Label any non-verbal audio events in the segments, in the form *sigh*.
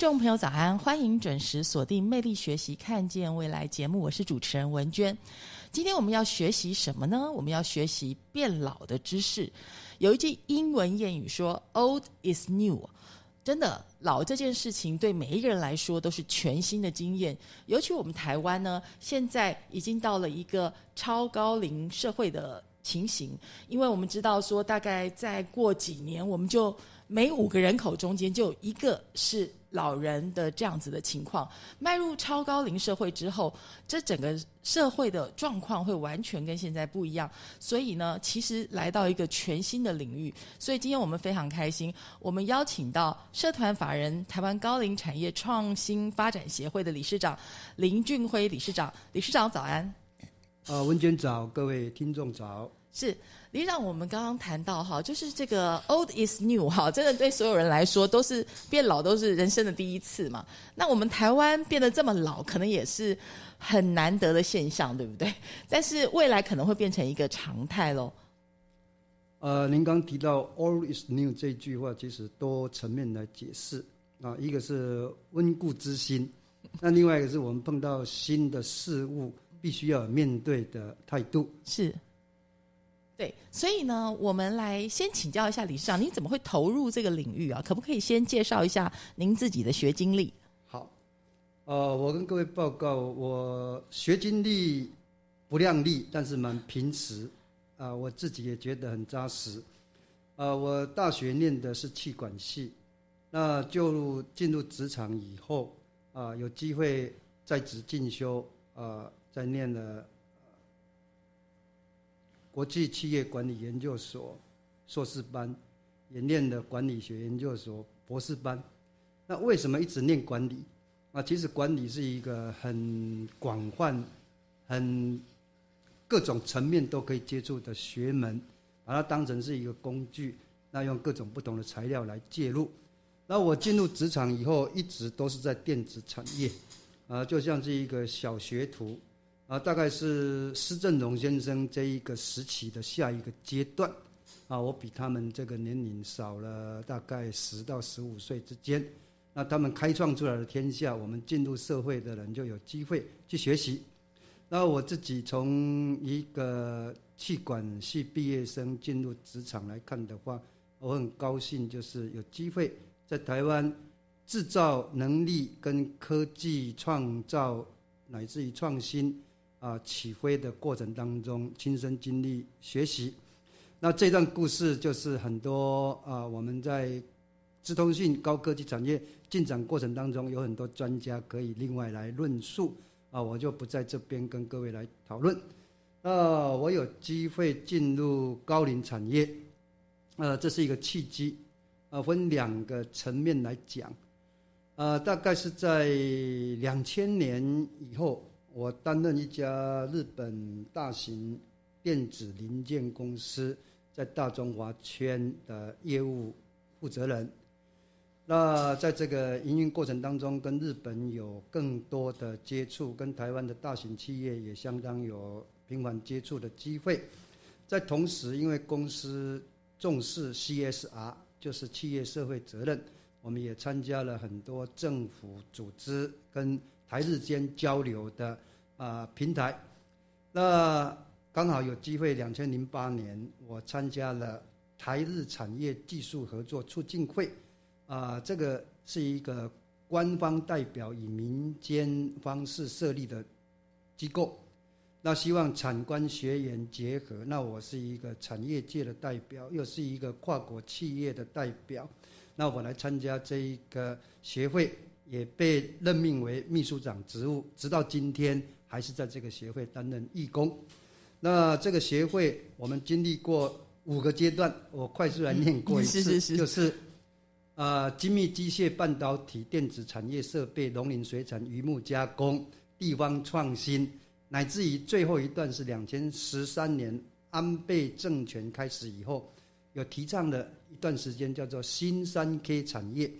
听众朋友早安，欢迎准时锁定《魅力学习，看见未来》节目，我是主持人文娟。今天我们要学习什么呢？我们要学习变老的知识。有一句英文谚语说：“Old is new。”真的，老这件事情对每一个人来说都是全新的经验。尤其我们台湾呢，现在已经到了一个超高龄社会的情形，因为我们知道说，大概再过几年，我们就每五个人口中间就有一个是。老人的这样子的情况，迈入超高龄社会之后，这整个社会的状况会完全跟现在不一样。所以呢，其实来到一个全新的领域。所以今天我们非常开心，我们邀请到社团法人台湾高龄产业创新发展协会的理事长林俊辉理事长。理事长早安。啊，文娟早，各位听众早。是。李长，我们刚刚谈到哈，就是这个 old is new 哈，真的对所有人来说都是变老，都是人生的第一次嘛。那我们台湾变得这么老，可能也是很难得的现象，对不对？但是未来可能会变成一个常态喽。呃，您刚提到 old is new 这句话，其实多层面来解释啊，一个是温故知新，那另外一个是我们碰到新的事物，必须要面对的态度是。对，所以呢，我们来先请教一下李市长，您怎么会投入这个领域啊？可不可以先介绍一下您自己的学经历？好，呃，我跟各位报告，我学经历不亮丽，但是蛮平实，啊，我自己也觉得很扎实。呃，我大学念的是气管系，那就进入职场以后，啊，有机会在职进修，啊，在念了。国际企业管理研究所硕士班，也念的管理学研究所博士班。那为什么一直念管理？啊，其实管理是一个很广泛、很各种层面都可以接触的学门，把它当成是一个工具，那用各种不同的材料来介入。那我进入职场以后，一直都是在电子产业，啊，就像是一个小学徒。啊，大概是施正荣先生这一个时期的下一个阶段，啊，我比他们这个年龄少了大概十到十五岁之间，那他们开创出来的天下，我们进入社会的人就有机会去学习。那我自己从一个气管系毕业生进入职场来看的话，我很高兴，就是有机会在台湾制造能力跟科技创造乃至于创新。啊，起飞的过程当中，亲身经历学习，那这段故事就是很多啊，我们在资通讯高科技产业进展过程当中，有很多专家可以另外来论述啊，我就不在这边跟各位来讨论。那我有机会进入高龄产业，呃，这是一个契机，啊，分两个层面来讲，呃，大概是在两千年以后。我担任一家日本大型电子零件公司在大中华圈的业务负责人。那在这个营运过程当中，跟日本有更多的接触，跟台湾的大型企业也相当有频繁接触的机会。在同时，因为公司重视 CSR，就是企业社会责任，我们也参加了很多政府组织跟。台日间交流的啊平台，那刚好有机会，两千零八年我参加了台日产业技术合作促进会，啊、这个是一个官方代表以民间方式设立的机构。那希望产官学研结合，那我是一个产业界的代表，又是一个跨国企业的代表，那我来参加这一个协会，也被任命为秘书长职务，直到今天还是在这个协会担任义工。那这个协会我们经历过五个阶段，我快速来念过一次，嗯是是是就是啊精密机械、半导体、电子产业设备、农林水产、渔牧加工、地方创新，乃至于最后一段是两千十三年安倍政权开始以后，有提倡的一段时间叫做新三 K 产业，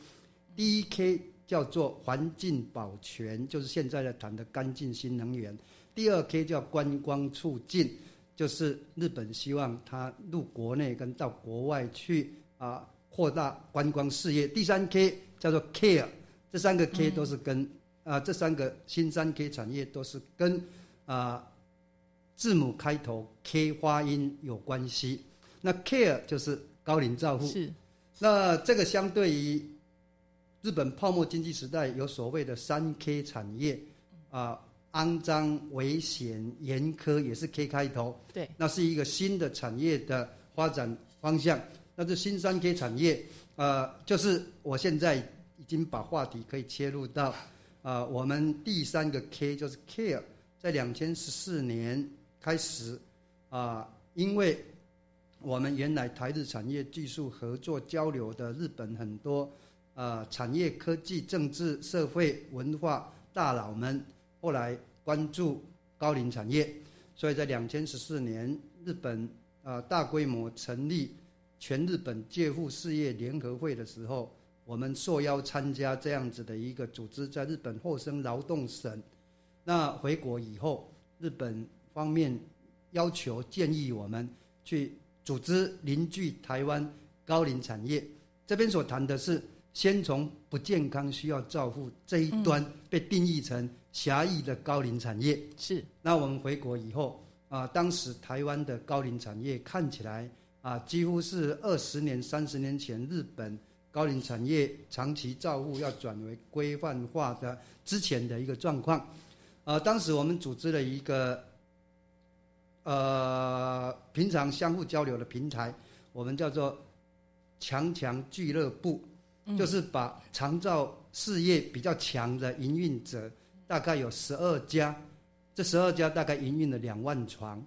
第一 K 叫做环境保全，就是现在的谈的干净新能源。第二 K 叫观光促进，就是日本希望它入国内跟到国外去啊扩大观光事业。第三 K 叫做 Care，这三个 K 都是跟、啊这三个新三 K 产业都是跟啊字母开头 K 发音有关系。那 Care 就是高龄照护，是那这个相对于日本泡沫经济时代有所谓的三 K 产业啊，肮脏、危险、严苛，也是 K 开头。对，那是一个新的产业的发展方向。那这新三 K 产业，呃，就是我现在已经把话题可以切入到，啊，我们第三个 K 就是 Care，在两千十四年开始，啊，因为我们原来台日产业技术合作交流的日本很多啊产业、科技、政治、社会、文化大佬们，后来关注高龄产业，所以在两千十四年，日本啊大规模成立全日本介护事业联合会的时候，我们受邀参加这样子的一个组织，在日本厚生劳动省。那回国以后，日本方面要求建议我们去组织邻居台湾高龄产业。这边所谈的是，先从不健康需要照护这一端被定义成狭义的高龄产业。是那我们回国以后啊，当时台湾的高龄产业看起来啊，几乎是二十年、三十年前日本高龄产业长期照护要转为规范化的之前的一个状况。呃，当时我们组织了一个呃平常相互交流的平台，我们叫做强强俱乐部，就是把长照事业比较强的营运者，大概有十二家，这十二家大概营运了两万床，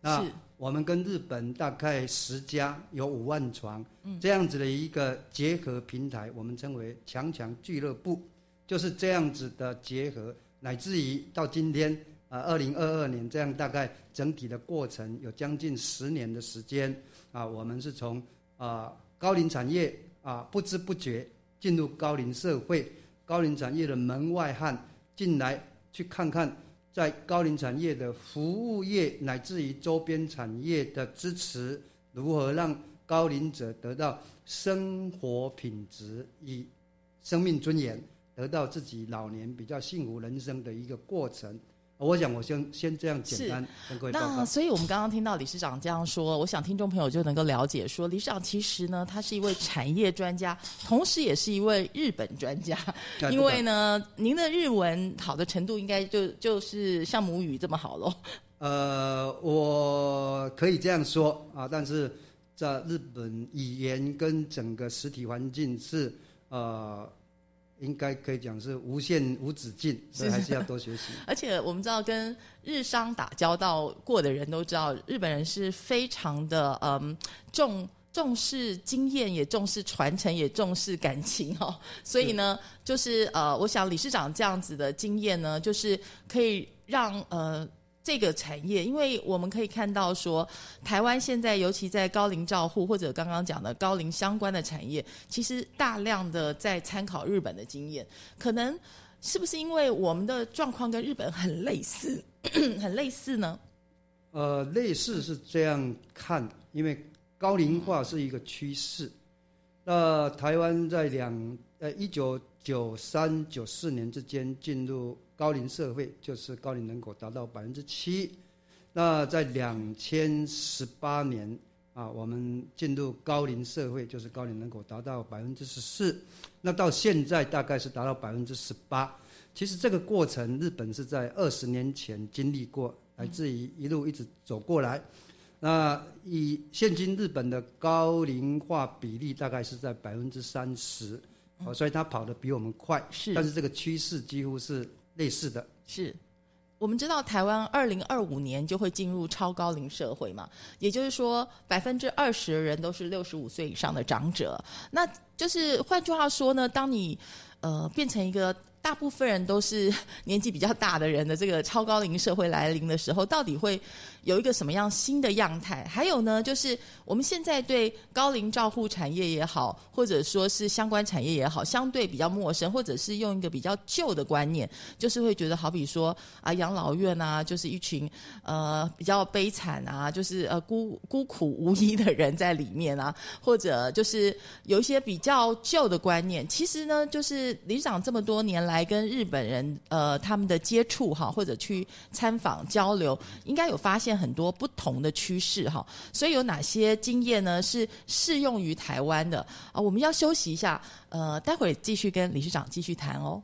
那我们跟日本大概十家有五万床，这样子的一个结合平台，我们称为强强俱乐部，就是这样子的结合，乃至于到今天啊，二零二二年这样大概整体的过程有将近十年的时间啊，我们是从啊高龄产业啊不知不觉进入高龄社会，高龄产业的门外汉进来去看看，在高龄产业的服务业乃至于周边产业的支持，如何让高龄者得到生活品质与生命尊严，得到自己老年比较幸福人生的一个过程。我想我先先这样简单跟各位报告。那所以，我们刚刚听到理事长这样说，我想听众朋友就能够了解说，理事长其实呢，他是一位产业专家，同时也是一位日本专家。*laughs* 啊因为呢，您的日文好的程度，应该就就是像母语这么好喽。呃，我可以这样说啊，但是在日本语言跟整个实体环境是呃，应该可以讲是无限无止境，所以还是要多学习。*laughs* 而且我们知道，跟日商打交道过的人都知道，日本人是非常的嗯重重视经验，也重视传承，也重视感情 *laughs* 哦。所以呢，就是呃，我想理事长这样子的经验呢，就是可以让呃。这个产业，因为我们可以看到说，台湾现在尤其在高龄照护或者刚刚讲的高龄相关的产业，其实大量的在参考日本的经验，可能是不是因为我们的状况跟日本很类似，*coughs* 很类似呢？呃，类似是这样看，因为高龄化是一个趋势。那台湾在两呃一九九三九四年之间进入高龄社会，就是高龄人口达到百分之七。那在两千十八年啊，我们进入高龄社会，就是高龄人口达到百分之十四，那到现在大概是达到百分之十八。其实这个过程，日本是在二十年前经历过，来自于一路一直走过来。那以现今日本的高龄化比例大概是在百分之三十，哦，所以它跑得比我们快，是但是这个趋势几乎是类似的。是。我们知道台湾二零二五年就会进入超高龄社会嘛，也就是说百分之二十的人都是六十五岁以上的长者。那就是换句话说呢，当你呃变成一个。大部分人都是 *laughs* 年纪比较大的人的这个超高龄社会来临的时候，到底会有一个什么样新的样态？还有呢，就是我们现在对高龄照护产业也好，或者说是相关产业也好，相对比较陌生，或者是用一个比较旧的观念，就是会觉得好比说啊，养老院啊，就是一群呃比较悲惨啊，就是呃孤孤苦无依的人在里面啊，或者就是有一些比较旧的观念。其实呢，就是理事长这么多年来。来跟日本人呃他们的接触哈，或者去参访交流，应该有发现很多不同的趋势哈。所以有哪些经验呢？是适用于台湾的啊？我们要休息一下，呃，待会继续跟理事长继续谈哦。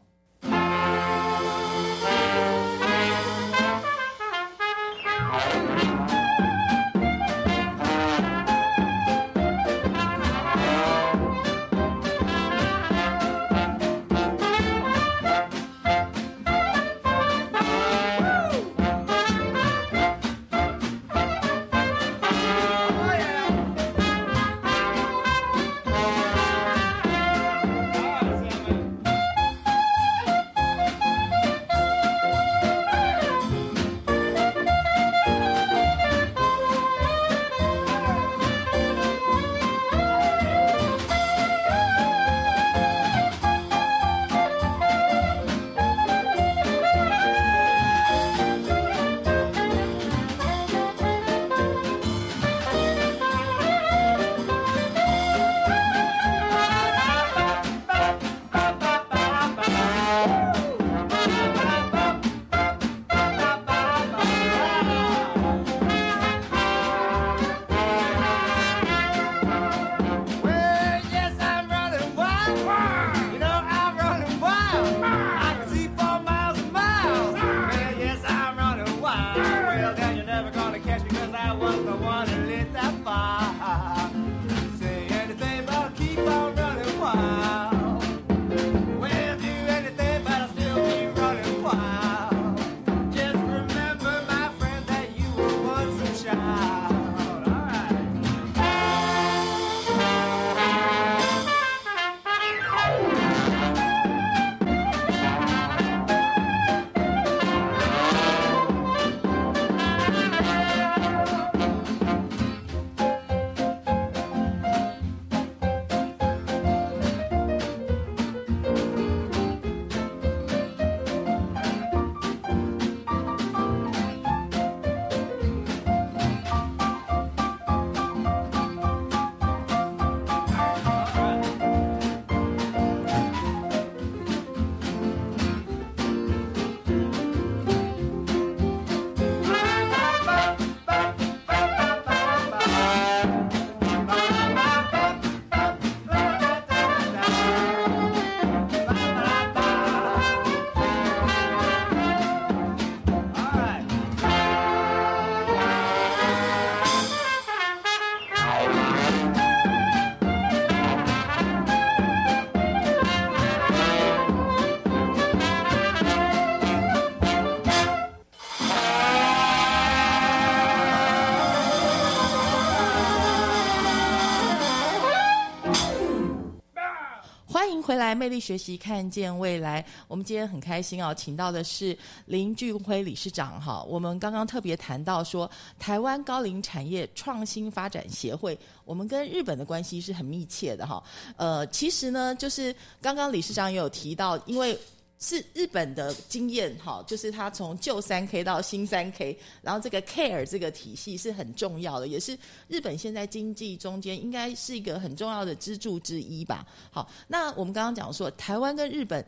回来，魅力学习，看见未来。我们今天很开心啊，请到的是林俊辉理事长哈。我们刚刚特别谈到说，台湾高龄产业创新发展协会，我们跟日本的关系是很密切的哈。呃，其实呢，就是刚刚理事长也有提到，因为。是日本的经验，哈，就是它从旧三 K 到新三 K，然后这个 Care 这个体系是很重要的，也是日本现在经济中间应该是一个很重要的支柱之一吧。好，那我们刚刚讲说，台湾跟日本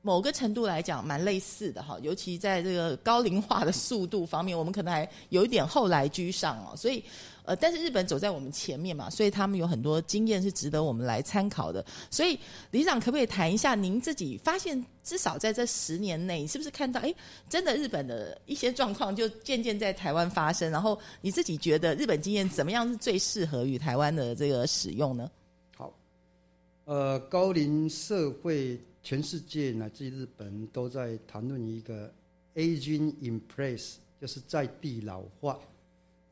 某个程度来讲蛮类似的哈，尤其在这个高龄化的速度方面，我们可能还有一点后来居上哦。所以，呃，但是日本走在我们前面嘛，所以他们有很多经验是值得我们来参考的。所以，李长可不可以谈一下您自己发现，至少在这十年内，是不是看到哎，真的日本的一些状况就渐渐在台湾发生？然后你自己觉得日本经验怎么样是最适合于台湾的这个使用呢？好呃，高龄社会，全世界乃至日本都在谈论一个 aging in place，就是在地老化。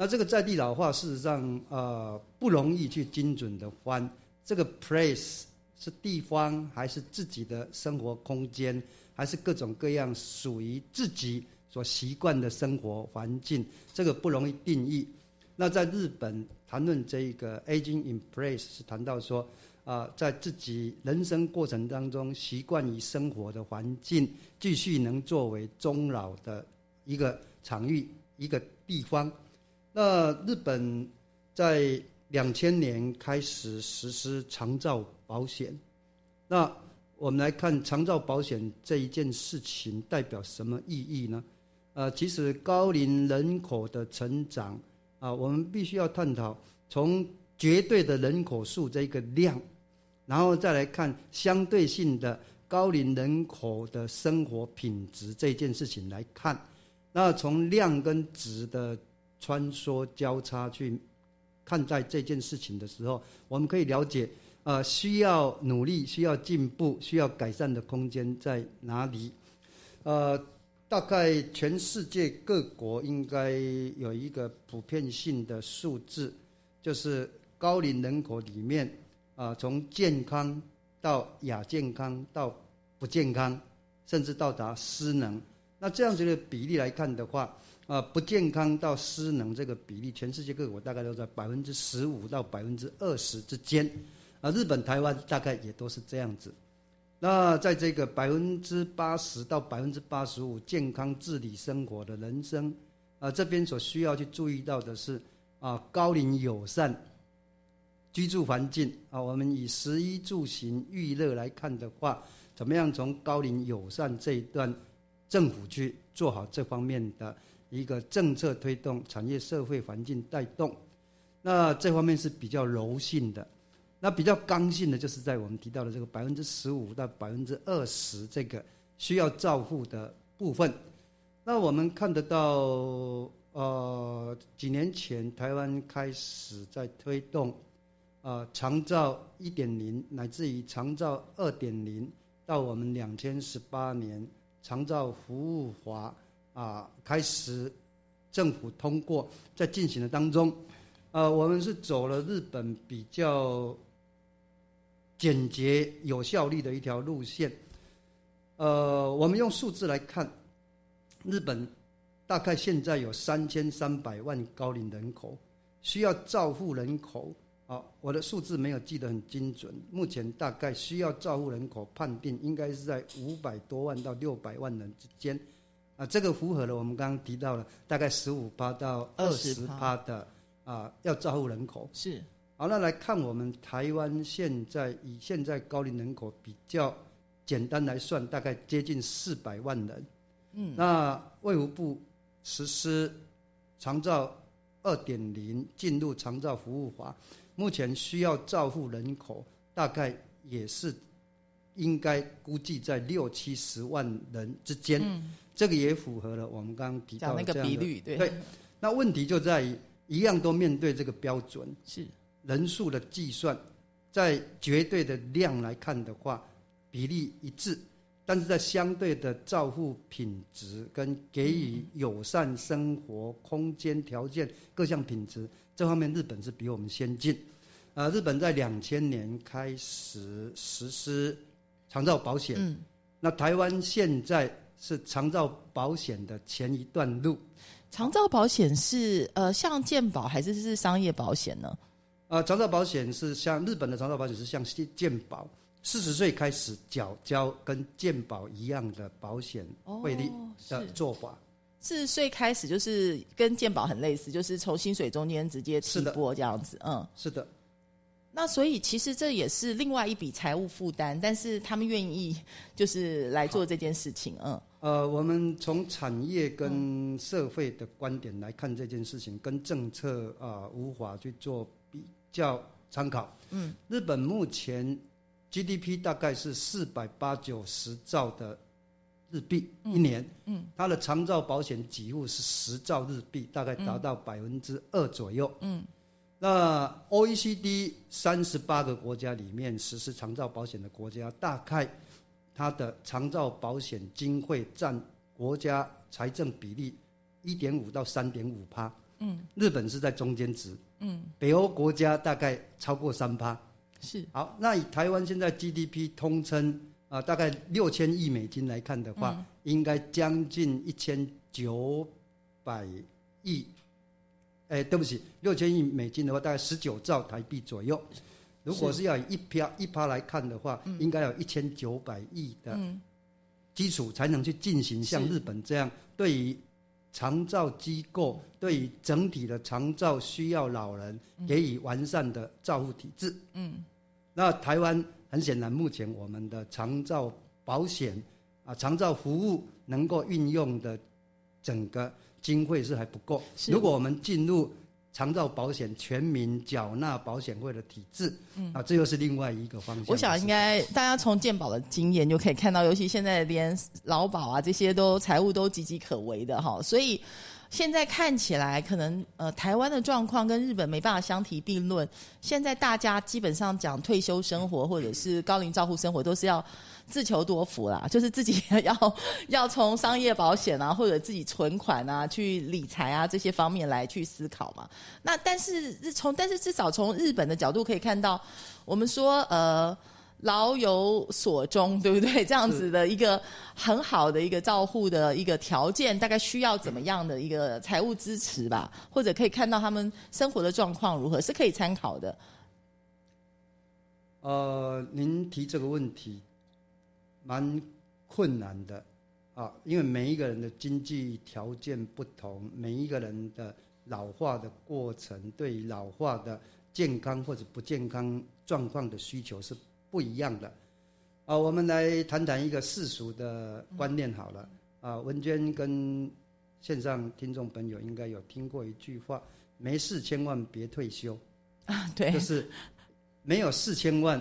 那这个在地老化，事实上呃不容易去精准的翻。这个 place 是地方，还是自己的生活空间，还是各种各样属于自己所习惯的生活环境？这个不容易定义。那在日本谈论这个 aging in place，是谈到说。啊，在自己人生过程当中，习惯于生活的环境，继续能作为终老的一个场域、一个地方。那日本在两千年开始实施长照保险。那我们来看长照保险这一件事情代表什么意义呢？呃，其实高龄人口的成长啊，我们必须要探讨从绝对的人口数这个量。然后再来看相对性的高龄人口的生活品质这件事情来看，那从量跟值的穿梭交叉去看待这件事情的时候，我们可以了解，呃，需要努力、需要进步、需要改善的空间在哪里？呃，大概全世界各国应该有一个普遍性的数字，就是高龄人口里面。啊，从健康到亚健康到不健康，甚至到达失能，那这样子的比例来看的话，啊，不健康到失能这个比例，全世界各国大概都在百分之十五到百分之二十之间，啊，日本、台湾大概也都是这样子。那在这个百分之八十到百分之八十五健康自理生活的人生，啊，这边所需要去注意到的是，啊，高龄友善。居住环境啊，我们以食衣住行娱乐来看的话，怎么样从高龄友善这一段，政府去做好这方面的一个政策推动、产业社会环境带动，那这方面是比较柔性的，那比较刚性的就是在我们提到的这个百分之十五到百分之二十这个需要照护的部分，那我们看得到，呃，几年前台湾开始在推动。啊，长照一点零乃至于长照二点零，到我们两千十八年长照服务法啊开始政府通过，在进行的当中，呃，我们是走了日本比较简洁有效率的一条路线。呃，我们用数字来看，日本大概现在有三千三百万高龄人口，需要照护人口。好，我的数字没有记得很精准。目前大概需要照护人口判定应该是在五百多万到六百万人之间，啊，这个符合了我们刚刚提到了大概十五趴到二十趴的啊要照护人口。是，好，那来看我们台湾现在以现在高龄人口比较简单来算，大概接近四百万人。嗯，那卫福部实施长照二点零进入长照服务法。目前需要照护人口大概也是应该估计在六七十万人之间，这个也符合了我们刚刚提到那个比率。对，那问题就在于一样都面对这个标准，是人数的计算，在绝对的量来看的话，比例一致，但是在相对的照护品质跟给予友善生活空间条件各项品质这方面，日本是比我们先进。呃，日本在两千年开始实施长照保险，嗯，那台湾现在是长照保险的前一段路。长照保险是呃像健保还是是商业保险呢？呃，长照保险是像日本的长照保险是像健保，四十岁开始缴交跟健保一样的保险费率的做法。四十岁开始就是跟健保很类似，就是从薪水中间直接提拨这样子，嗯，是的。那所以其实这也是另外一笔财务负担，但是他们愿意就是来做这件事情，嗯。呃，我们从产业跟社会的观点来看这件事情，跟政策啊无法去做比较参考。嗯，日本目前 GDP 大概是四百八九十兆的日币一年，嗯，它的长照保险几乎是十兆日币，大概达到百分之二左右，嗯。那 OECD 三十八个国家里面实施长照保险的国家，大概。它的长照保险经费占国家财政比例一点五到三点五趴，嗯，日本是在中间值，嗯，北欧国家大概超过三趴，是。好，那以台湾现在 GDP 通称啊，大概六千亿美金来看的话，应该将近一千九百亿，哎，对不起，六千亿美金的话，大概十九兆台币左右。如果是要以一趴一趴来看的话，应该有一千九百亿的基础，才能去进行像日本这样对于长照机构、对于整体的长照需要老人给予完善的照护体制。嗯，那台湾很显然，目前我们的长照保险啊、长照服务能够运用的整个经费是还不够。如果我们进入长照保险全民缴纳保险费的体制，嗯啊，这又是另外一个方向。我想应该大家从健保的经验就可以看到，尤其现在连劳保啊这些都财务都岌岌可危的哈，所以现在看起来可能呃台湾的状况跟日本没办法相提并论。现在大家基本上讲退休生活或者是高龄照护生活都是要。自求多福啦，*laughs* 就是自己要要从商业保险啊，或者自己存款啊，去理财啊这些方面来去思考嘛。那但是从但是至少从日本的角度可以看到，我们说呃老有所终，对不对？这样子的一个很好的一个照护的一个条件，大概需要怎么样的一个财务支持吧？或者可以看到他们生活的状况如何，是可以参考的。呃，您提这个问题。蛮困难的，啊，因为每一个人的经济条件不同，每一个人的老化的过程，对老化的健康或者不健康状况的需求是不一样的，啊，我们来谈谈一个世俗的观念好了，啊，文娟跟线上听众朋友应该有听过一句话：没事千万别退休，啊，对，就是没有四千万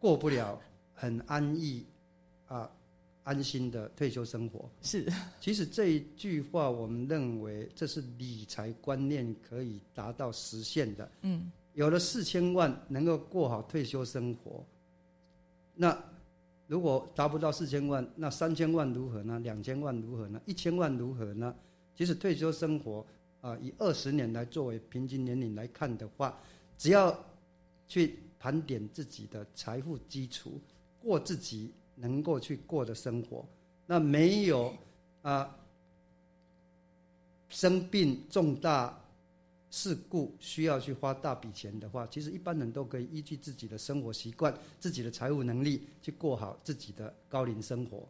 过不了很安逸。啊，安心的退休生活是。其实这一句话，我们认为这是理财观念可以达到实现的。嗯，有了四千万，能够过好退休生活。那如果达不到四千万，那三千万如何呢？两千万如何呢？一千万如何呢？其实退休生活啊，以二十年来作为平均年龄来看的话，只要去盘点自己的财富基础，过自己。能够去过的生活，那没有啊生病重大事故需要去花大笔钱的话，其实一般人都可以依据自己的生活习惯、自己的财务能力去过好自己的高龄生活。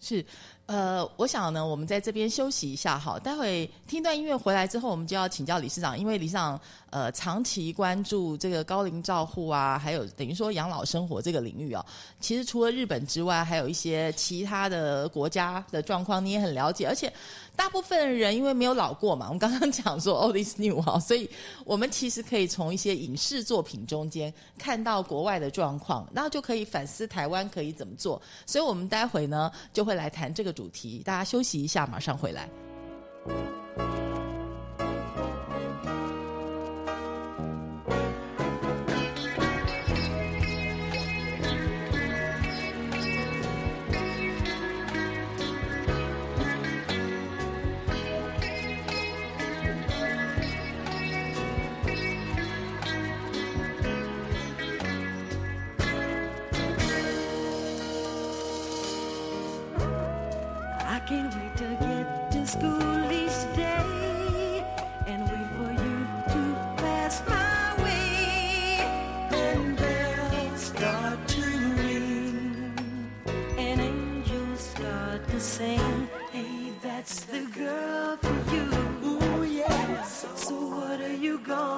是，呃，我想呢，我们在这边休息一下哈，待会听段音乐回来之后，我们就要请教理事长，因为理事长呃长期关注这个高龄照护啊，还有等于说养老生活这个领域哦。其实除了日本之外，还有一些其他的国家的状况你也很了解，而且。大部分人因为没有老过嘛，我们刚刚 *laughs* 讲说 all this new 哈，所以我们其实可以从一些影视作品中间看到国外的状况，然后就可以反思台湾可以怎么做。所以我们待会呢就会来谈这个主题，大家休息一下，马上回来。the girl for you. Ooh, yeah. So what are you gonna?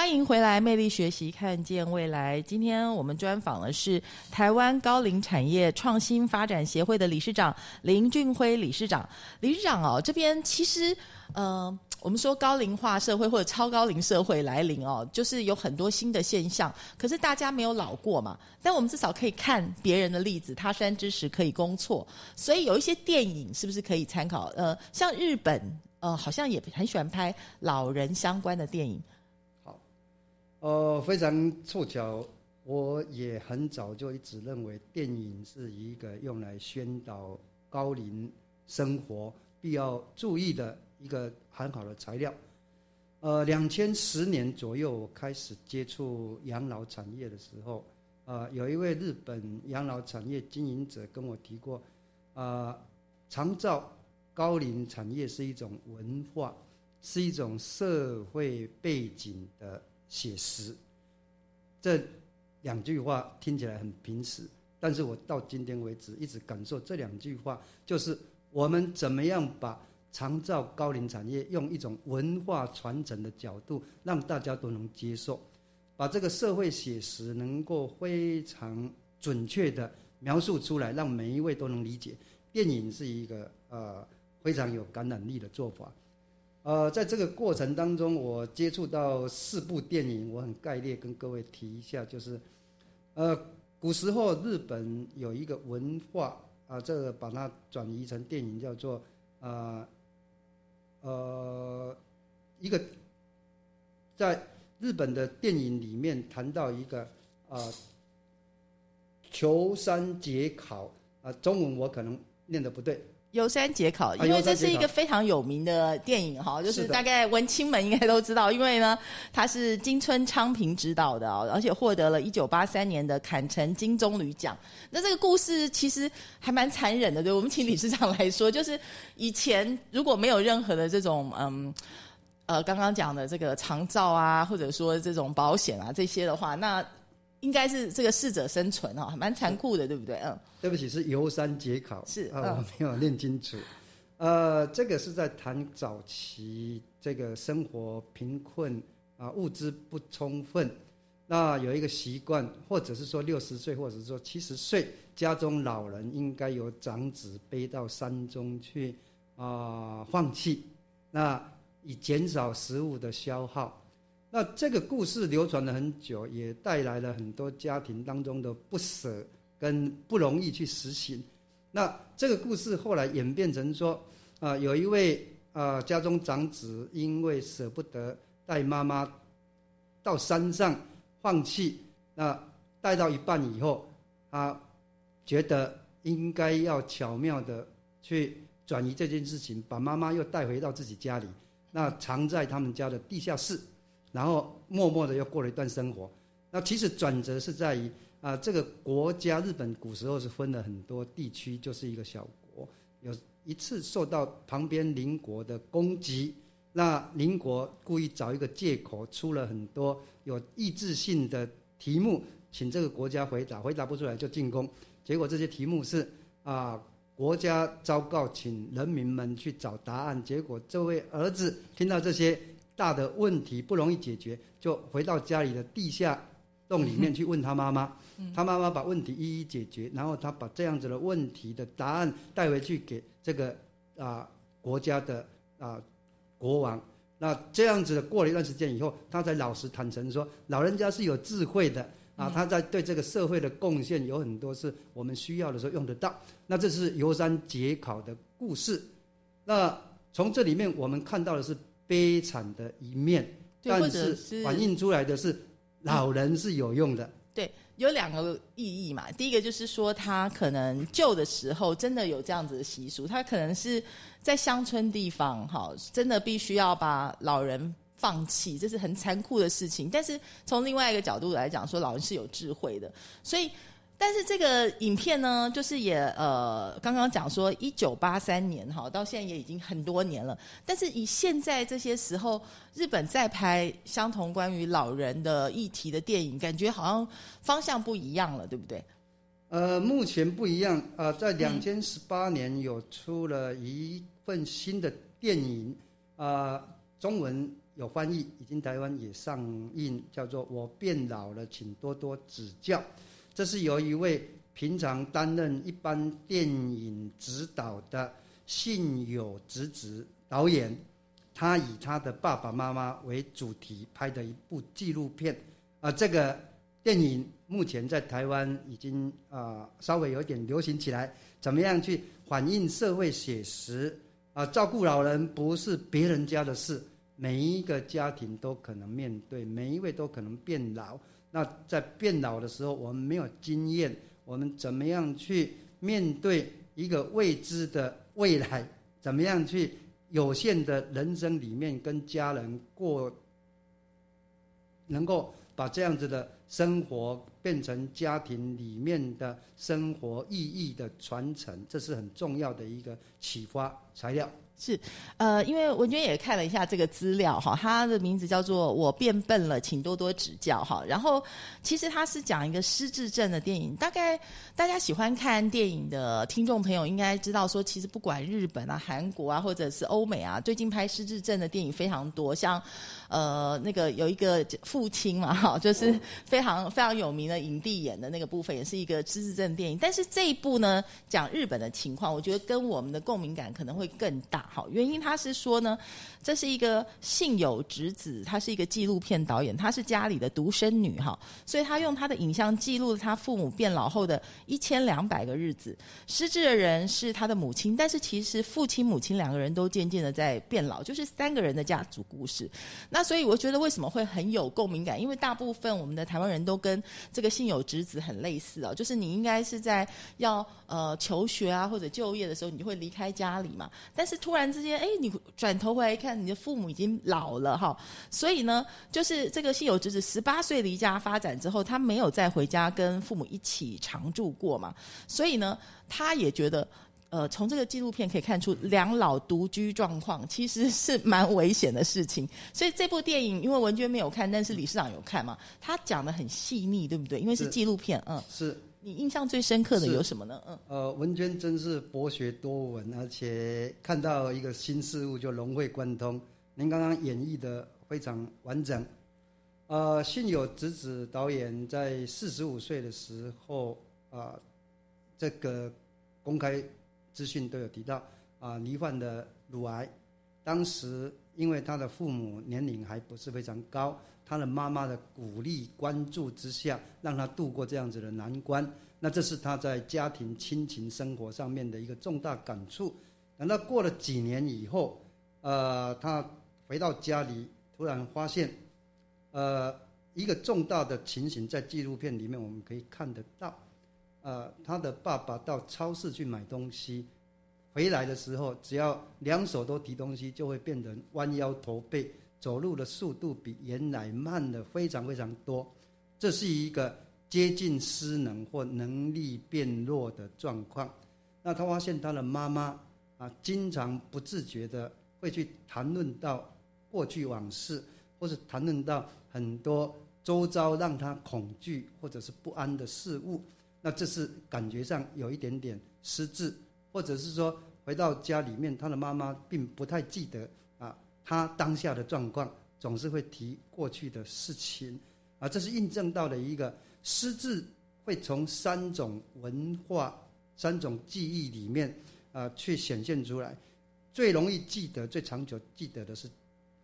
欢迎回来，魅力学习，看见未来。今天我们专访的是台湾高龄产业创新发展协会的理事长林俊辉理事长。理事长哦，这边其实呃，我们说高龄化社会或者超高龄社会来临哦，就是有很多新的现象。可是大家没有老过嘛，但我们至少可以看别人的例子，他山之石可以攻错。所以有一些电影是不是可以参考？呃，像日本呃，好像也很喜欢拍老人相关的电影。呃，非常凑巧，我也很早就一直认为电影是一个用来宣导高龄生活必要注意的一个很好的材料。呃，两千十年左右，我开始接触养老产业的时候，呃，有一位日本养老产业经营者跟我提过，啊、长照高龄产业是一种文化，是一种社会背景的写实。这两句话听起来很平实，但是我到今天为止一直感受这两句话，就是我们怎么样把长照高龄产业用一种文化传承的角度，让大家都能接受，把这个社会写实能够非常准确的描述出来，让每一位都能理解。电影是一个呃非常有感染力的做法。呃，在这个过程当中，我接触到四部电影，我很概略跟各位提一下，就是，呃，古时候日本有一个文化啊、这个把它转移成电影叫做啊呃一个在日本的电影里面谈到一个啊、求山解考啊、中文我可能念的不对，游山解考，啊因为这是一个非常有名的电影哈，就是大概文青们应该都知道，因为呢，它是金春昌平执导的哦，而且获得了一九八三年的坎城金棕榈奖。那这个故事其实还蛮残忍的，对我们请理事长来说，就是以前如果没有任何的这种嗯。呃，刚刚讲的这个长照啊，或者说这种保险啊这些的话，那应该是这个适者生存哈、哦，蛮残酷的，对不对？嗯，对不起，是游山解考，啊，是嗯我没有念清楚。呃，这个是在谈早期这个生活贫困啊，物资不充分，那有一个习惯，或者是说六十岁，或者是说七十岁，家中老人应该由长子背到山中去啊、放弃，那以减少食物的消耗。那这个故事流传了很久，也带来了很多家庭当中的不舍跟不容易去实行。那这个故事后来演变成说，啊、有一位啊、家中长子因为舍不得带妈妈到山上放弃，那带到一半以后，他觉得应该要巧妙的去转移这件事情，把妈妈又带回到自己家里，那藏在他们家的地下室，然后默默的又过了一段生活。那其实转折是在于啊、这个国家日本古时候是分了很多地区，就是一个小国，有一次受到旁边邻国的攻击，那邻国故意找一个借口，出了很多有意志性的题目，请这个国家回答，回答不出来就进攻。结果这些题目是啊、国家昭告，请人民们去找答案。结果这位儿子听到这些大的问题不容易解决，就回到家里的地下洞里面去问他妈妈。他妈妈把问题一一解决，然后他把这样子的问题的答案带回去给这个啊、国家的啊、国王。那这样子的过了一段时间以后，他才老实坦诚说，老人家是有智慧的啊，他在对这个社会的贡献有很多是我们需要的时候用得到。那这是游山解考的故事。那从这里面我们看到的是悲惨的一面，但是反映出来的是老人是有用的。对，有两个意义嘛。第一个就是说，他可能旧的时候真的有这样子的习俗，他可能是在乡村地方，哈，真的必须要把老人放弃，这是很残酷的事情。但是从另外一个角度来讲，说老人是有智慧的，所以。但是这个影片呢，就是也呃，刚刚讲说一九八三年哈，到现在也已经很多年了。但是以现在这些时候，日本在拍相同关于老人的议题的电影，感觉好像方向不一样了，对不对？呃，目前不一样呃、在两千十八年有出了一份新的电影啊、中文有翻译，已经台湾也上映，叫做《我变老了，请多多指教》。这是由一位平常担任一般电影指导的信友直子导演，他以他的爸爸妈妈为主题拍的一部纪录片啊、这个电影目前在台湾已经啊、稍微有点流行起来，怎么样去反映社会写实啊、照顾老人不是别人家的事，每一个家庭都可能面对，每一位都可能变老。那在变老的时候，我们没有经验，我们怎么样去面对一个未知的未来？怎么样去有限的人生里面跟家人过，能够把这样子的生活变成家庭里面的生活意义的传承，这是很重要的一个启发材料。是，呃，因为文娟也看了一下这个资料哈，它的名字叫做《我变笨了，请多多指教》哈。然后其实它是讲一个失智症的电影，大概大家喜欢看电影的听众朋友应该知道说，其实不管日本啊、韩国啊，或者是欧美啊，最近拍失智症的电影非常多，像呃那个有一个父亲嘛哈，就是非常非常有名的影帝演的那个部分，也是一个失智症电影。但是这一部呢，讲日本的情况，我觉得跟我们的共鸣感可能会更大。好，原因他是说呢，这是一个信友侄子，他是一个纪录片导演，他是家里的独生女哈，所以他用他的影像记录了他父母变老后的一千两百个日子。失智的人是他的母亲，但是其实父亲、母亲两个人都渐渐的在变老，就是三个人的家族故事。那所以我觉得为什么会很有共鸣感？因为大部分我们的台湾人都跟这个信友侄子很类似哦，就是你应该是在要呃求学啊或者就业的时候，你就会离开家里嘛。但是突然之间，哎，你转头回来看，你的父母已经老了哈，所以呢，就是这个信友侄子十八岁离家发展之后，他没有再回家跟父母一起常住过嘛，所以呢，他也觉得。呃，从这个纪录片可以看出，两老独居状况其实是蛮危险的事情。所以这部电影，因为文娟没有看，但是理事长有看嘛，他讲的很细腻，对不对？因为是是纪录片，嗯，是你印象最深刻的有什么呢？嗯，呃，文娟真是博学多闻，而且看到一个新事物就融会贯通。您刚刚演绎的非常完整。呃，信友直子导演在四十五岁的时候啊、这个公开资讯都有提到啊、罹患的乳癌。当时因为他的父母年龄还不是非常高，他的妈妈的鼓励关注之下，让他度过这样子的难关。那这是他在家庭亲情生活上面的一个重大感触。等到过了几年以后，呃，他回到家里，突然发现，呃，一个重大的情形在纪录片里面我们可以看得到。呃，他的爸爸到超市去买东西，回来的时候，只要两手都提东西，就会变成弯腰驼背，走路的速度比原来慢了非常非常多。这是一个接近失能或能力变弱的状况。那他发现他的妈妈啊，经常不自觉的会去谈论到过去往事，或是谈论到很多周遭让他恐惧或者是不安的事物。那这是感觉上有一点点失智，或者是说回到家里面，他的妈妈并不太记得，他当下的状况，总是会提过去的事情，啊，这是印证到了一个失智会从三种文化、三种记忆里面啊去显现出来，最容易记得、最长久记得的是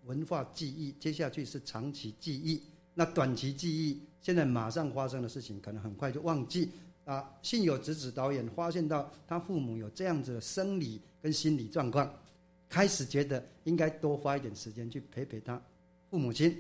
文化记忆，接下去是长期记忆，那短期记忆，现在马上发生的事情，可能很快就忘记。啊，幸有直子导演发现到他父母有这样子的生理跟心理状况，开始觉得应该多花一点时间去陪陪他父母亲。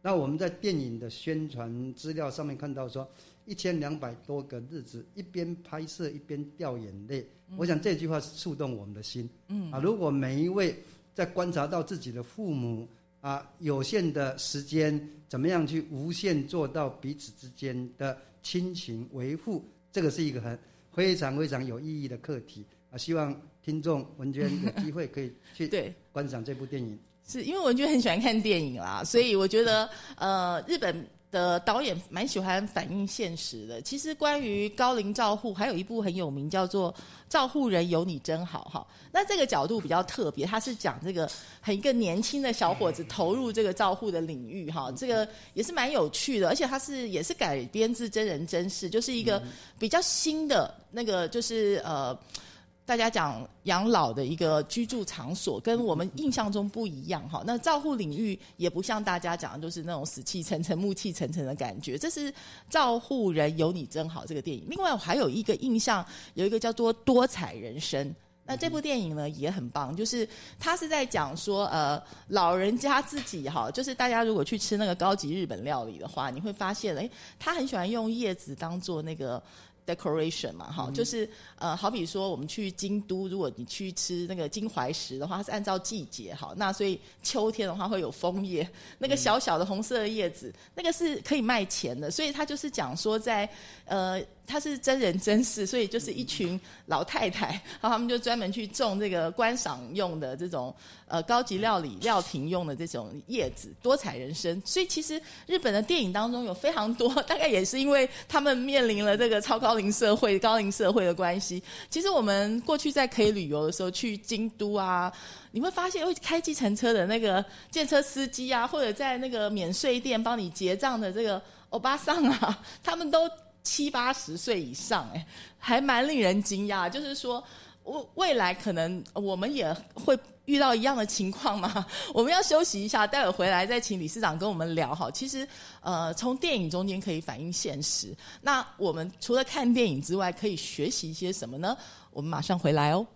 那我们在电影的宣传资料上面看到说，一千两百多个日子，一边拍摄一边掉眼泪。我想这句话是触动我们的心。嗯啊，如果每一位在观察到自己的父母啊有限的时间，怎么样去无限做到彼此之间的亲情维护？这个是一个很非常非常有意义的课题啊！希望听众文娟有机会可以去对观赏这部电影。是因为文娟很喜欢看电影啦，所以我觉得呃，日本的导演蛮喜欢反映现实的。其实关于高龄照护，还有一部很有名叫做《照护人有你真好》哈。那这个角度比较特别，他是讲这个很一个年轻的小伙子投入这个照护的领域哈，这个也是蛮有趣的，而且他是也是改编自真人真事，就是一个比较新的那个就是呃。大家讲养老的一个居住场所，跟我们印象中不一样哈。那照护领域也不像大家讲的，就是那种死气沉沉、暮气沉沉的感觉。这是照护人有你真好这个电影。另外，我还有一个印象，有一个叫做多彩人生。那这部电影呢也很棒，就是他是在讲说，呃，老人家自己哈，就是大家如果去吃那个高级日本料理的话，你会发现，诶，他很喜欢用叶子当做那个。Decoration 嘛，哈，就是呃，好比说我们去京都，如果你去吃那个金怀石的话，它是按照季节哈，那所以秋天的话会有枫叶，那个小小的红色的叶子，那个是可以卖钱的，所以它就是讲说在呃。他是真人真事，*laughs* 所以就是一群老太太，然 *laughs* 后他们就专门去种这个观赏用的这种呃高级料理料亭用的这种叶子，多彩人生。所以其实日本的电影当中有非常多，*laughs* 大概也是因为他们面临了这个超高龄社会、高龄社会的关系。其实我们过去在可以旅游的时候去京都啊，你会发现会开计程车的那个建车司机啊，或者在那个免税店帮你结账的这个欧巴桑啊，他们都。七八十岁以上，哎，还蛮令人惊讶。就是说，未未来可能我们也会遇到一样的情况嘛？我们要休息一下，待会回来再请理事长跟我们聊哈。其实，呃，从电影中间可以反映现实。那我们除了看电影之外，可以学习一些什么呢？我们马上回来哦。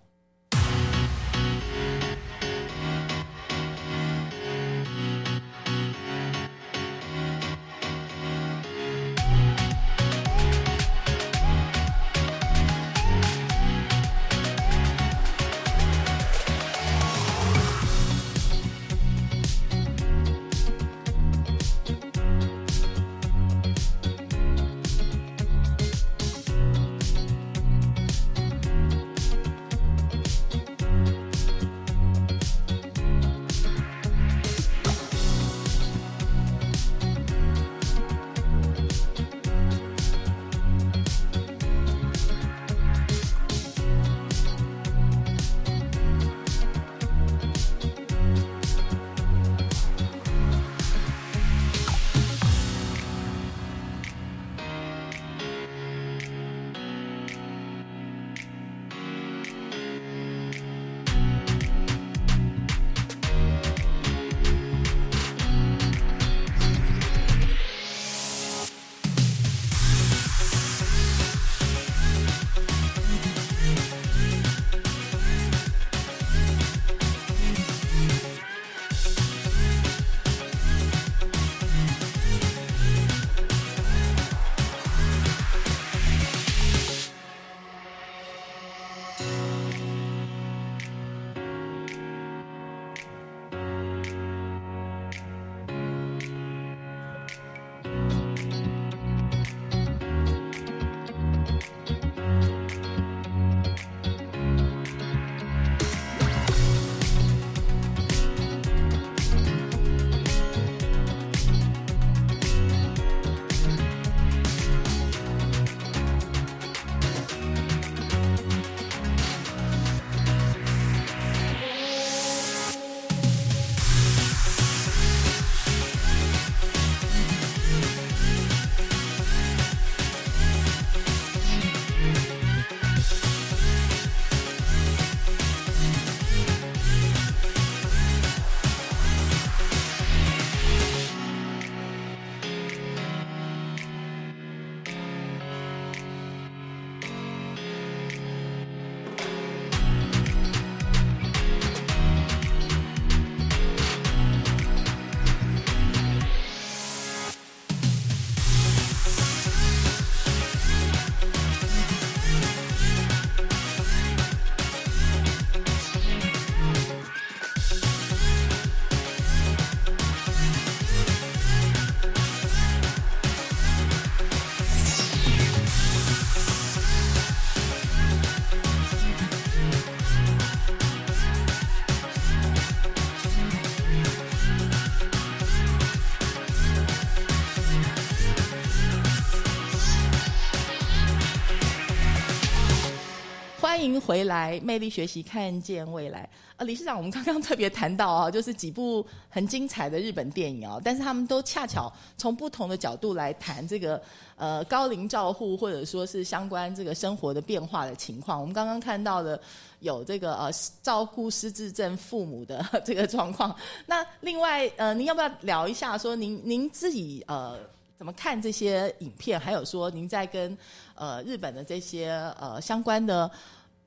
回来，魅力学习，看见未来。呃，理事长，我们刚刚特别谈到啊，*laughs* 就是几部很精彩的日本电影啊，但是他们都恰巧从不同的角度来谈这个呃高龄照护或者说是相关这个生活的变化的情况。我们刚刚看到的有这个呃照顾失智症父母的 *laughs* 这个状况。那另外呃，您要不要聊一下说您您自己呃？怎么看这些影片？还有说，您在跟呃日本的这些呃相关的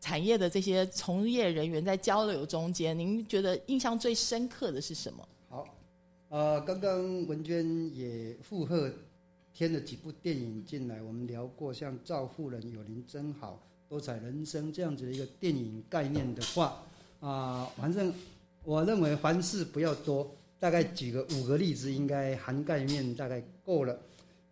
产业的这些从业人员在交流中间，您觉得印象最深刻的是什么？好，呃，刚刚文娟也附和添了几部电影进来，我们聊过像《照护人有您真好》《多彩人生》这样子的一个电影概念的话，啊、反正我认为凡事不要多，大概举个五个例子，应该涵盖面大概够了。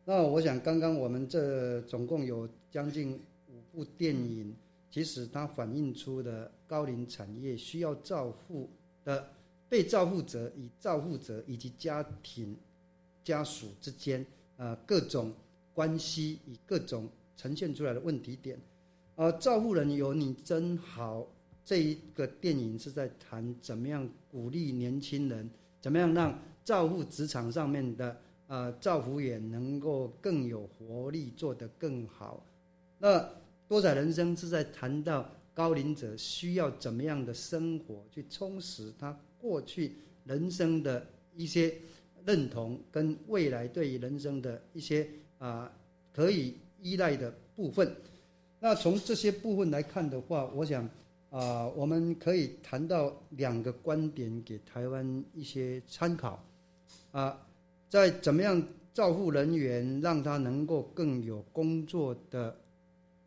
那我想，刚刚我们这总共有将近五部电影，其实它反映出的高龄产业需要照护的被照护者与照护者以及家庭家属之间，呃，各种关系与各种呈现出来的问题点。呃，照护人有你真好这一个电影是在谈怎么样鼓励年轻人，怎么样让照护职场上面的呃照护员能够更有活力，做得更好。那多彩人生是在谈到高龄者需要怎么样的生活去充实他过去人生的一些认同，跟未来对于人生的一些啊、可以依赖的部分。那从这些部分来看的话，我想啊、我们可以谈到两个观点给台湾一些参考啊、在怎么样照护人员让他能够更有工作的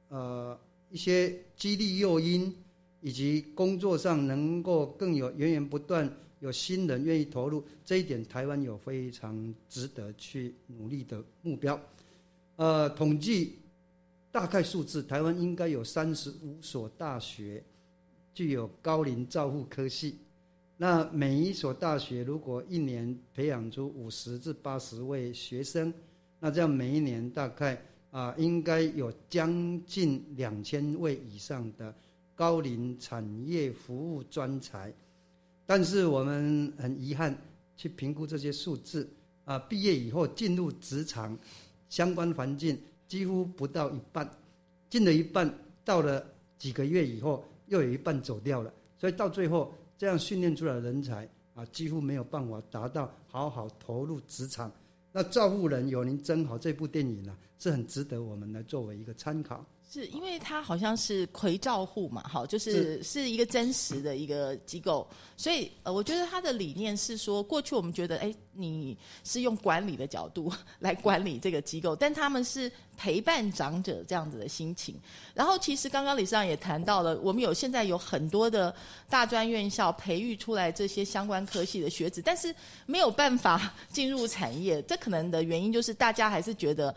呃一些激励诱因，以及工作上能够更有源源不断有新人愿意投入，这一点台湾有非常值得去努力的目标。呃，统计大概数字，台湾应该有三十五所大学具有高龄照护科系。那每一所大学如果一年培养出五十至八十位学生，那这样每一年大概啊、应该有将近两千位以上的高龄产业服务专才。但是我们很遗憾去评估这些数字啊、毕业以后进入职场相关环境几乎不到一半，进了一半，到了几个月以后又有一半走掉了，所以到最后这样训练出来的人才啊，几乎没有办法达到好好投入职场。那《造物人有您真好》这部电影呢、是很值得我们来作为一个参考。是因为它好像是葵照户嘛，好，就是是一个真实的一个机构，所以呃，我觉得它的理念是说，过去我们觉得，哎，你是用管理的角度来管理这个机构，但他们是陪伴长者这样子的心情。然后，其实刚刚李市长也谈到了，我们有现在有很多的大专院校培育出来这些相关科系的学子，但是没有办法进入产业，这可能的原因就是大家还是觉得。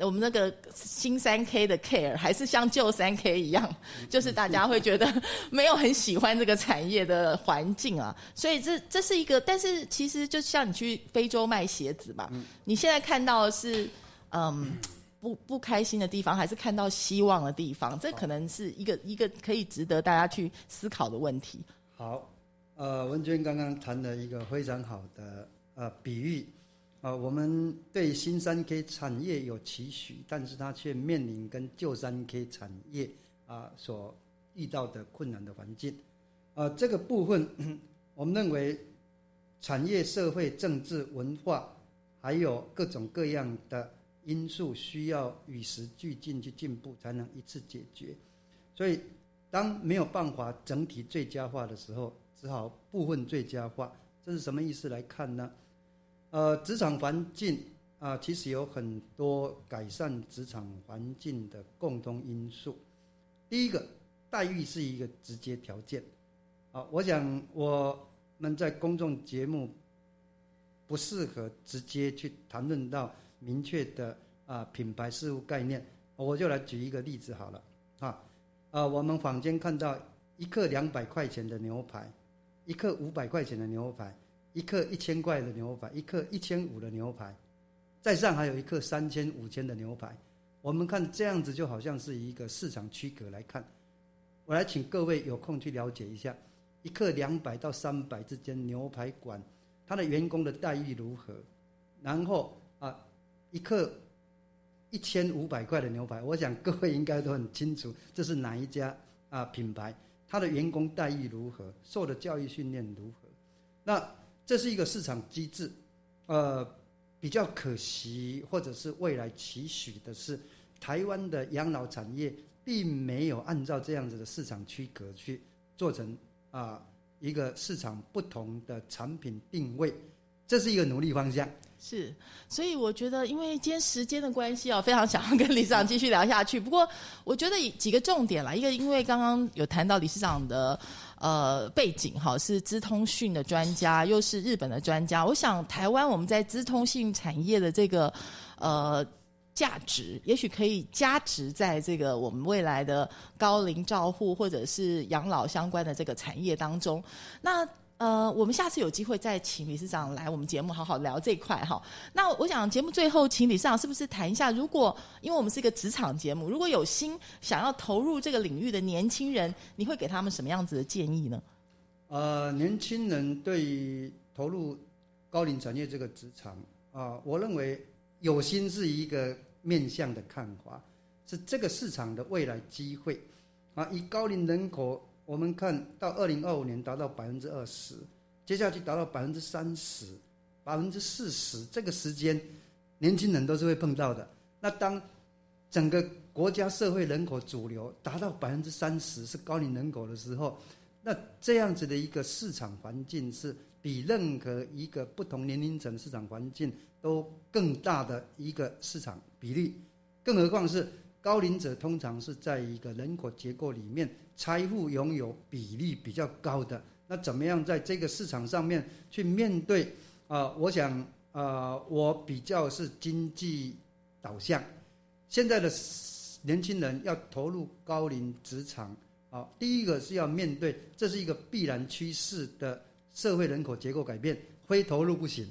我们那个新三 K 的 care 还是像旧三 K 一样，就是大家会觉得没有很喜欢这个产业的环境啊，*laughs* 所以这这是一个，但是其实就像你去非洲卖鞋子嘛，你现在看到的是嗯不不开心的地方，还是看到希望的地方？这可能是一个一个可以值得大家去思考的问题。好，呃，文娟刚刚谈了一个非常好的呃比喻，啊、我们对新三 K 产业有期许，但是它却面临跟旧三 K 产业啊、所遇到的困难的环境，呃，这个部分我们认为产业、社会、政治、文化，还有各种各样的因素需要与时俱进去进步，才能一次解决。所以，当没有办法整体最佳化的时候，只好部分最佳化。这是什么意思来看呢？呃，职场环境啊、其实有很多改善职场环境的共同因素。第一个，待遇是一个直接条件。啊，我想我们在公众节目不适合直接去谈论到明确的啊、品牌事务概念，我就来举一个例子好了啊。呃，我们坊间看到一克两百块钱的牛排，一克五百块钱的牛排，一克一千块的牛排，一克一千五的牛排，在上还有一克三千、五千的牛排。我们看这样子就好像是一个市场区隔来看，我来请各位有空去了解一下，一克两百到三百之间牛排馆，它的员工的待遇如何？然后啊，一克一千五百块的牛排，我想各位应该都很清楚，这是哪一家啊品牌？它的员工待遇如何？受的教育训练如何？那这是一个市场机制，呃，比较可惜或者是未来期许的是，台湾的养老产业并没有按照这样子的市场区隔去做成啊、一个市场不同的产品定位，这是一个努力方向。是，所以我觉得，因为今天时间的关系啊，非常想要跟理事长继续聊下去。不过，我觉得几个重点啦，一个因为刚刚有谈到理事长的呃背景哈，是资通讯的专家，又是日本的专家。我想台湾我们在资通讯产业的这个呃。价值也许可以加值在这个我们未来的高龄照护或者是养老相关的这个产业当中。那呃，我们下次有机会再请理事长来我们节目好好聊这一块哈。那我想节目最后请理事长是不是谈一下，如果因为我们是一个职场节目，如果有心想要投入这个领域的年轻人，你会给他们什么样子的建议呢？呃，年轻人对于投入高龄产业这个职场啊、我认为有心是一个面向的看法，是这个市场的未来机会啊。以高龄人口，我们看到二零二五年达到百分之二十，接下去达到百分之三十、百分之四十，这个时间年轻人都是会碰到的。那当整个国家社会人口主流达到百分之三十是高龄人口的时候，那这样子的一个市场环境是比任何一个不同年龄层市场环境都更大的一个市场比例，更何况是高龄者通常是在一个人口结构里面财富拥有比例比较高的，那怎么样在这个市场上面去面对啊、我想啊、我比较是经济导向，现在的年轻人要投入高龄职场。啊，第一个是要面对，这是一个必然趋势的社会人口结构改变，非投入不行。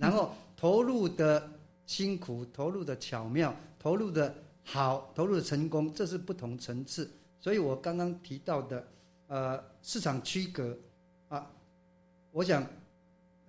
然后投入的辛苦、投入的巧妙、投入的好、投入的成功，这是不同层次。所以我刚刚提到的，呃，市场区隔啊，我想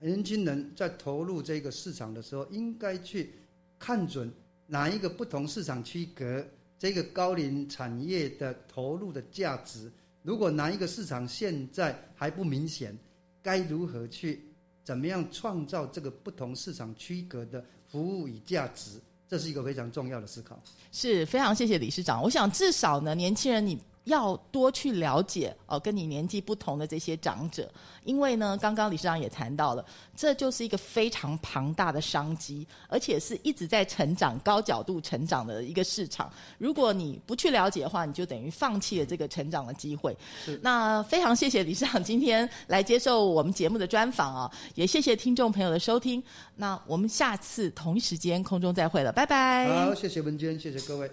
年轻人在投入这个市场的时候，应该去看准哪一个不同市场区隔。这个高龄产业的投入的价值，如果哪一个市场现在还不明显，该如何去怎么样创造这个不同市场区隔的服务与价值？这是一个非常重要的思考。是非常谢谢理事长。我想至少呢，年轻人你要多去了解哦，跟你年纪不同的这些长者，因为呢，刚刚理事长也谈到了，这就是一个非常庞大的商机，而且是一直在成长、高角度成长的一个市场。如果你不去了解的话，你就等于放弃了这个成长的机会。那非常谢谢理事长今天来接受我们节目的专访啊，也谢谢听众朋友的收听。那我们下次同一时间空中再会了，拜拜。好，谢谢文娟，谢谢各位。